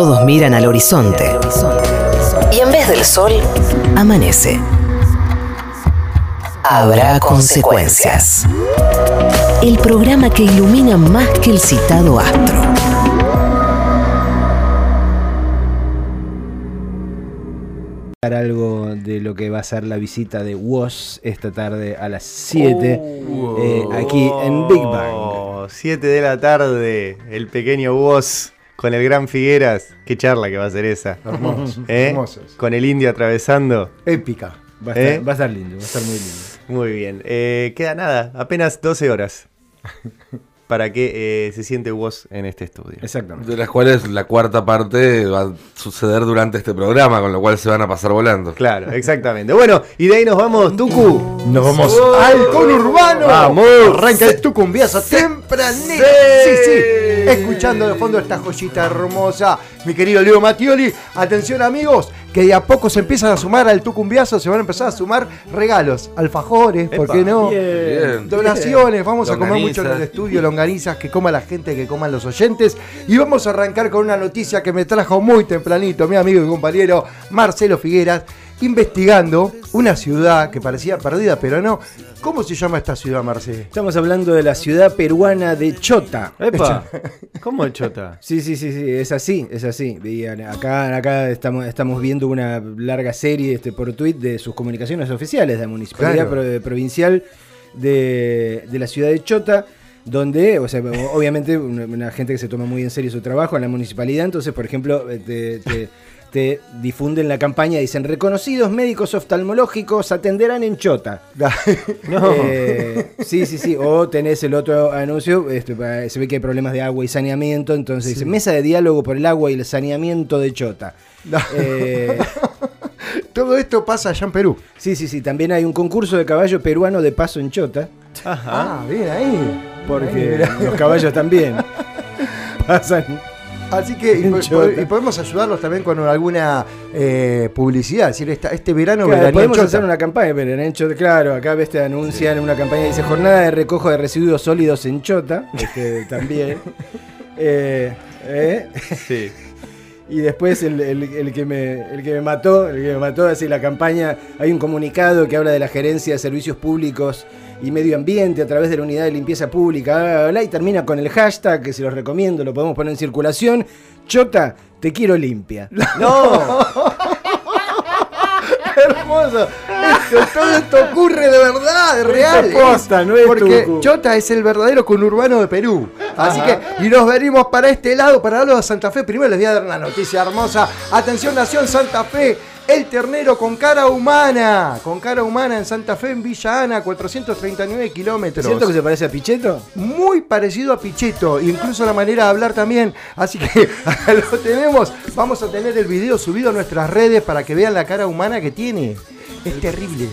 Todos miran al horizonte. Y en vez del sol, amanece. Habrá consecuencias. El programa que ilumina más que el citado astro. algo de lo que va a ser la visita de Woz esta tarde a las 7 eh, aquí en Big Bang. 7 de la tarde, el pequeño Woz con el gran Figueras. Qué charla que va a ser esa. Hermosos, ¿Eh? hermosos. Con el indio atravesando. Épica. Va a, estar, ¿Eh? va a estar lindo, va a estar muy lindo. Muy bien. Eh, queda nada, apenas 12 horas para que eh, se siente Woz en este estudio. Exactamente. De las cuales la cuarta parte va a suceder durante este programa, con lo cual se van a pasar volando. Claro, exactamente. Bueno, y de ahí nos vamos, Tucu. Nos vamos al conurbano. Vamos. Arranca el tucumbiazo tempranero. Sí, sí. Escuchando de fondo esta joyita hermosa. Mi querido Leo Mattioli. Atención, amigos, que de a poco se empiezan a sumar al tucumbiazo. Se van a empezar a sumar regalos, alfajores, ¿por qué no? Bien. Donaciones, vamos a comer mucho en el estudio, longanizas, que coma la gente, que coman los oyentes. Y vamos a arrancar con una noticia que me trajo muy tempranito mi amigo y compañero Marcelo Figueras, investigando una ciudad que parecía perdida, pero no. ¿Cómo se llama esta ciudad, Marcelo? Estamos hablando de la ciudad peruana de Chota. Epa. ¿Cómo el chota? Sí, sí, sí, sí, es así, es así. Y acá, acá estamos, estamos viendo una larga serie este, por tweet de sus comunicaciones oficiales de la Municipalidad Claro. Provincial de, de la ciudad de Chota, donde, o sea, obviamente una, una gente que se toma muy en serio su trabajo en la municipalidad, entonces, por ejemplo, eh, te, te- te difunden la campaña, dicen, reconocidos médicos oftalmológicos atenderán en Chota. Eh, sí, sí, sí. O tenés el otro anuncio, este, pa- se ve que hay problemas de agua y saneamiento, entonces dice, mesa de diálogo por el agua y el saneamiento de Chota. Eh, Todo esto pasa allá en Perú. sí, sí, sí. También hay un concurso de caballo peruano de paso en Chota, Ajá. Ah, bien ahí. Porque los caballos también pasan. Así que y, En y podemos ayudarlos también con alguna eh, publicidad. Es decir, esta- este verano Claro, veranía en podemos Chota. hacer una campaña, pero en Chota, claro, acá ves, te anuncian una campaña que dice jornada de recojo de residuos sólidos en Chota, este, también. Eh, eh. Sí. Y después el, el- el que me, el que me mató, el que me mató, así la campaña, hay un comunicado que habla de la gerencia de servicios públicos y medio ambiente a través de la unidad de limpieza pública, bla, bla, bla, y termina con el hashtag, que se los recomiendo, lo podemos poner en circulación, Chota, te quiero limpia. No. hermoso. Todo esto ocurre de verdad, de real. es posta, no es Porque tucu. Chota es el verdadero conurbano de Perú. Así que, y nos venimos para este lado, para darlo de Santa Fe. Primero les voy a dar una noticia hermosa. Atención, Nación Santa Fe. El ternero con cara humana. Con cara humana en Santa Fe, en Villa Ana, 439 kilómetros. ¿Cierto que se parece a Pichetto? muy parecido a Pichetto, incluso la manera de hablar también. Así que lo tenemos. Vamos a tener el video subido a nuestras redes para que vean la cara humana que tiene. Es terrible.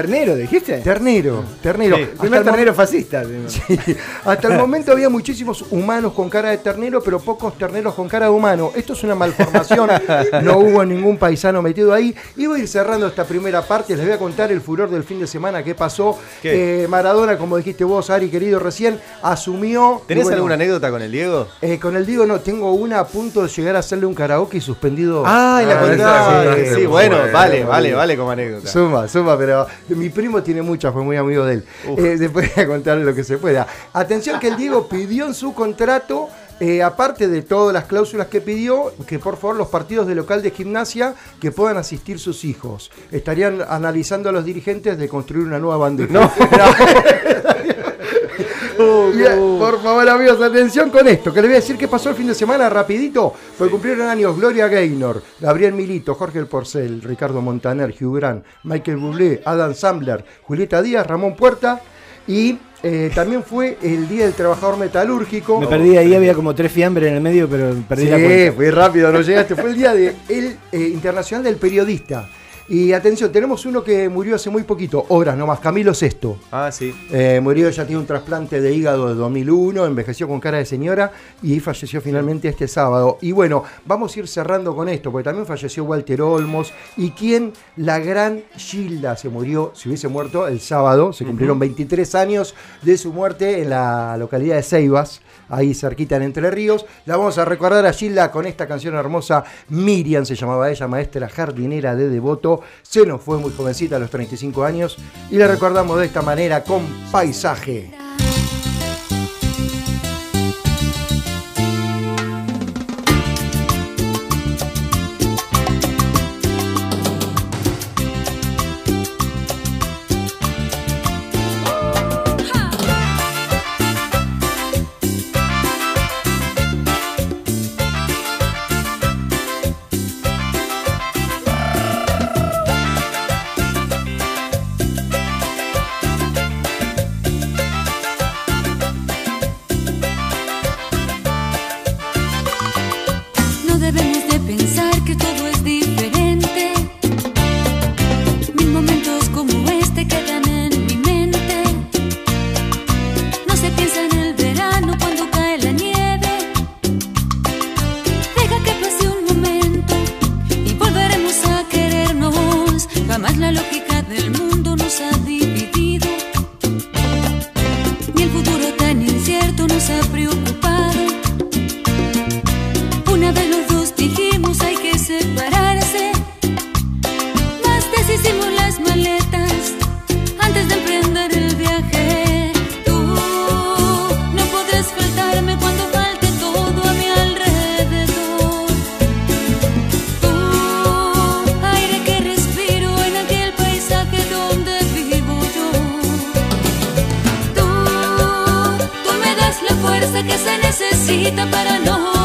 Ternero, dijiste. Ternero, ternero. Sí. Primer ternero fascista. Sí, Hasta el momento había muchísimos humanos con cara de ternero, pero pocos terneros con cara de humano. Esto es una malformación. No hubo ningún paisano metido ahí. Y voy a ir cerrando esta primera parte. Les voy a contar el furor del fin de semana que pasó. ¿Qué? Eh, Maradona, como dijiste vos, Ari, querido, recién, asumió. ¿Tenés y bueno, alguna anécdota con el Diego? eh, con el Diego no, tengo una a punto de llegar a hacerle un karaoke y suspendido. Ay, la Ah, Sí, esa- bueno, vale, vale, vale como anécdota. Suma, suma, pero mi primo tiene muchas, fue muy amigo de él. Eh, después voy a contarle lo que se pueda. Atención que el Diego pidió en su contrato, eh, aparte de todas las cláusulas que pidió, que por favor los partidos de local de gimnasia que puedan asistir sus hijos. Estarían analizando a los dirigentes de construir una nueva bandeja. No. Por favor, amigos, atención con esto, que les voy a decir qué pasó el fin de semana rapidito, porque cumplieron años Gloria Gaynor, Gabriel Milito, Jorge El Porcel, Ricardo Montaner, Hugh Grant, Michael Bublé, Adam Sandler, Julieta Díaz, Ramón Puerta y eh, también fue el Día del Trabajador Metalúrgico. Me perdí ahí, había como tres fiambres en el medio, pero perdí la Sí, cuenta. fue rápido, no llegaste. Fue el Día de el, eh, Internacional del Periodista. Y atención, tenemos uno que murió hace muy poquito, horas nomás, Camilo Sesto. Ah, sí. Eh, murió, ya tiene un trasplante de hígado de 2001, envejeció con cara de señora y falleció finalmente este sábado. Y bueno, vamos a ir cerrando con esto, porque también falleció Walter Olmos y quien, la gran Gilda, se murió, se hubiese muerto el sábado, se cumplieron 23 años de su muerte en la localidad de Ceibas, ahí cerquita en Entre Ríos. La vamos a recordar a Gilda con esta canción hermosa, Miriam se llamaba ella, maestra jardinera de Devoto, se nos fue muy jovencita a los 35 años y la recordamos de esta manera con paisaje. Necesita para no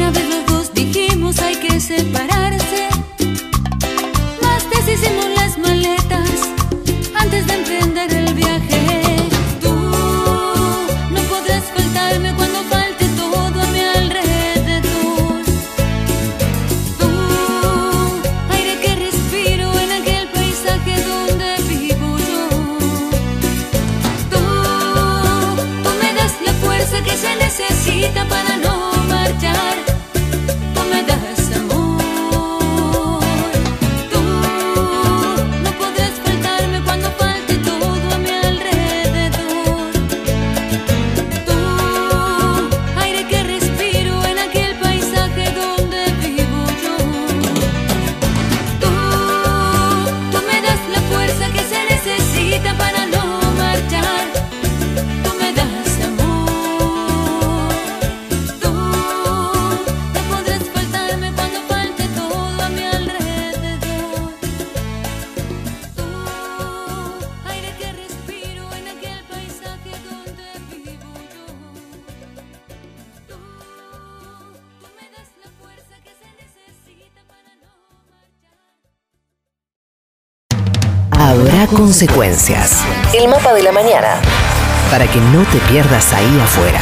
Una vez los dos dijimos hay que separarse. Habrá consecuencias. El mapa de la mañana. Para que no te pierdas ahí afuera.